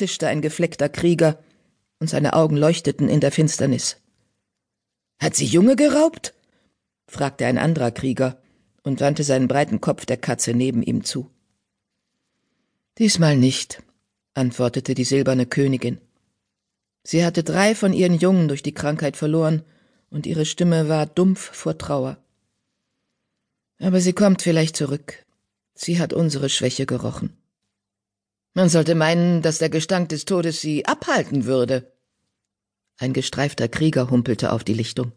zischte ein gefleckter Krieger, und seine Augen leuchteten in der Finsternis. Hat sie Junge geraubt? fragte ein anderer Krieger und wandte seinen breiten Kopf der Katze neben ihm zu. Diesmal nicht, antwortete die silberne Königin. Sie hatte drei von ihren Jungen durch die Krankheit verloren, und ihre Stimme war dumpf vor Trauer. Aber sie kommt vielleicht zurück. Sie hat unsere Schwäche gerochen. Man sollte meinen, dass der Gestank des Todes sie abhalten würde. Ein gestreifter Krieger humpelte auf die Lichtung.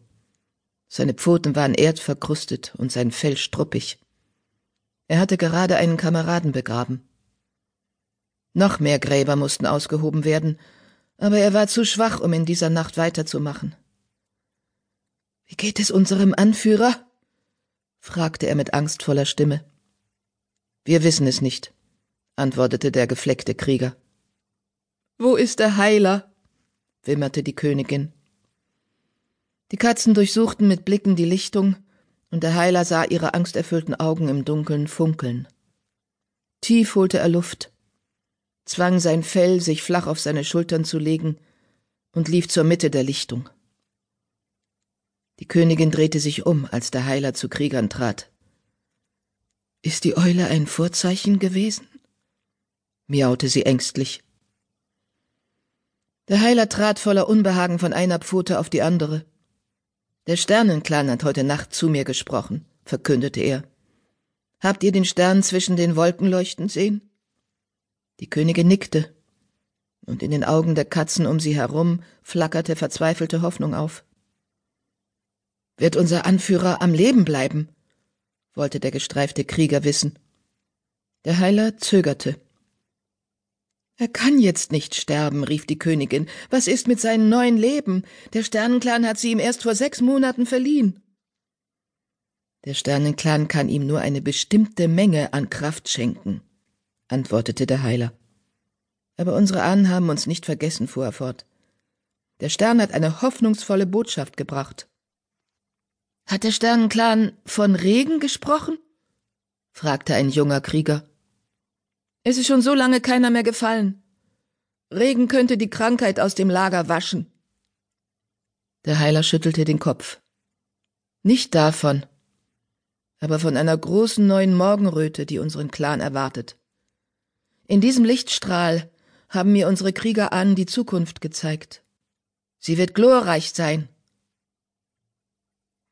Seine Pfoten waren erdverkrustet und sein Fell struppig. Er hatte gerade einen Kameraden begraben. Noch mehr Gräber mussten ausgehoben werden, aber er war zu schwach, um in dieser Nacht weiterzumachen. Wie geht es unserem Anführer? fragte er mit angstvoller Stimme. Wir wissen es nicht, antwortete der gefleckte Krieger. Wo ist der Heiler? wimmerte die Königin. Die Katzen durchsuchten mit Blicken die Lichtung, und der Heiler sah ihre angsterfüllten Augen im Dunkeln funkeln. Tief holte er Luft, zwang sein Fell, sich flach auf seine Schultern zu legen, und lief zur Mitte der Lichtung. Die Königin drehte sich um, als der Heiler zu Kriegern trat. Ist die Eule ein Vorzeichen gewesen? Miaute sie ängstlich. Der Heiler trat voller Unbehagen von einer Pfote auf die andere. Der Sternenclan hat heute Nacht zu mir gesprochen, verkündete er. Habt ihr den Stern zwischen den Wolken leuchten sehen? Die Königin nickte, und in den Augen der Katzen um sie herum flackerte verzweifelte Hoffnung auf. Wird unser Anführer am Leben bleiben? wollte der gestreifte Krieger wissen. Der Heiler zögerte. Er kann jetzt nicht sterben, rief die Königin. Was ist mit seinem neuen Leben? Der Sternenclan hat sie ihm erst vor sechs Monaten verliehen. Der Sternenclan kann ihm nur eine bestimmte Menge an Kraft schenken, antwortete der Heiler. Aber unsere Ahnen haben uns nicht vergessen, fuhr er fort. Der Stern hat eine hoffnungsvolle Botschaft gebracht. Hat der Sternenclan von Regen gesprochen? fragte ein junger Krieger. Es ist schon so lange keiner mehr gefallen. Regen könnte die Krankheit aus dem Lager waschen. Der Heiler schüttelte den Kopf. Nicht davon, aber von einer großen neuen Morgenröte, die unseren Clan erwartet. In diesem Lichtstrahl haben mir unsere Krieger an die Zukunft gezeigt. Sie wird glorreich sein.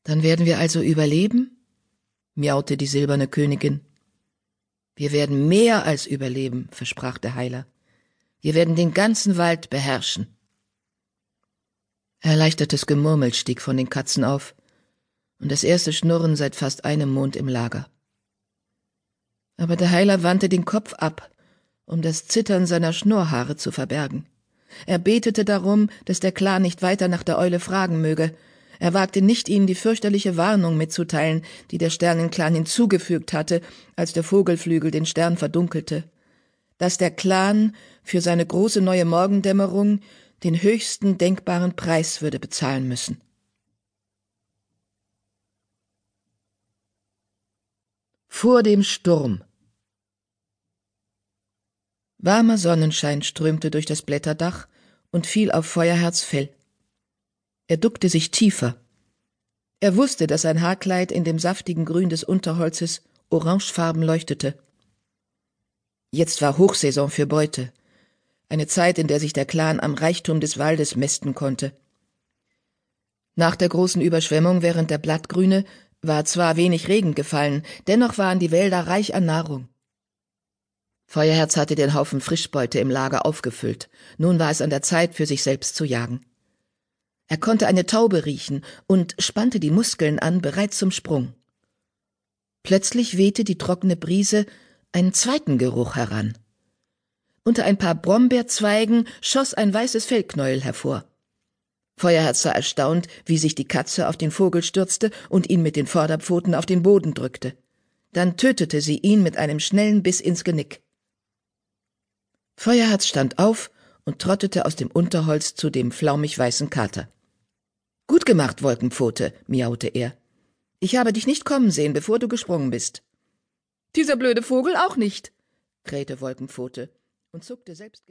Dann werden wir also überleben? miaute die silberne Königin. Wir werden mehr als überleben, versprach der Heiler. Wir werden den ganzen Wald beherrschen. Erleichtertes Gemurmel stieg von den Katzen auf, und das erste Schnurren seit fast einem Mond im Lager. Aber der Heiler wandte den Kopf ab, um das Zittern seiner Schnurrhaare zu verbergen. Er betete darum, dass der Clan nicht weiter nach der Eule fragen möge, er wagte nicht, ihnen die fürchterliche Warnung mitzuteilen, die der Sternenclan hinzugefügt hatte, als der Vogelflügel den Stern verdunkelte. Dass der Clan für seine große neue Morgendämmerung den höchsten denkbaren Preis würde bezahlen müssen. Vor dem Sturm Warmer Sonnenschein strömte durch das Blätterdach und fiel auf Feuerherz Fell. Er duckte sich tiefer. Er wusste, dass sein Haarkleid in dem saftigen Grün des Unterholzes orangefarben leuchtete. Jetzt war Hochsaison für Beute, eine Zeit, in der sich der Clan am Reichtum des Waldes mästen konnte. Nach der großen Überschwemmung während der Blattgrüne war zwar wenig Regen gefallen, dennoch waren die Wälder reich an Nahrung. Feuerherz hatte den Haufen Frischbeute im Lager aufgefüllt. Nun war es an der Zeit, für sich selbst zu jagen. Er konnte eine Taube riechen und spannte die Muskeln an, bereit zum Sprung. Plötzlich wehte die trockene Brise einen zweiten Geruch heran. Unter ein paar Brombeerzweigen schoss ein weißes Fellknäuel hervor. Feuerherz sah erstaunt, wie sich die Katze auf den Vogel stürzte und ihn mit den Vorderpfoten auf den Boden drückte. Dann tötete sie ihn mit einem schnellen Biss ins Genick. Feuerherz stand auf und trottete aus dem Unterholz zu dem flaumig weißen Kater. Gut gemacht, Wolkenpfote, miaute er. Ich habe dich nicht kommen sehen, bevor du gesprungen bist. Dieser blöde Vogel auch nicht, krähte Wolkenpfote und zuckte selbst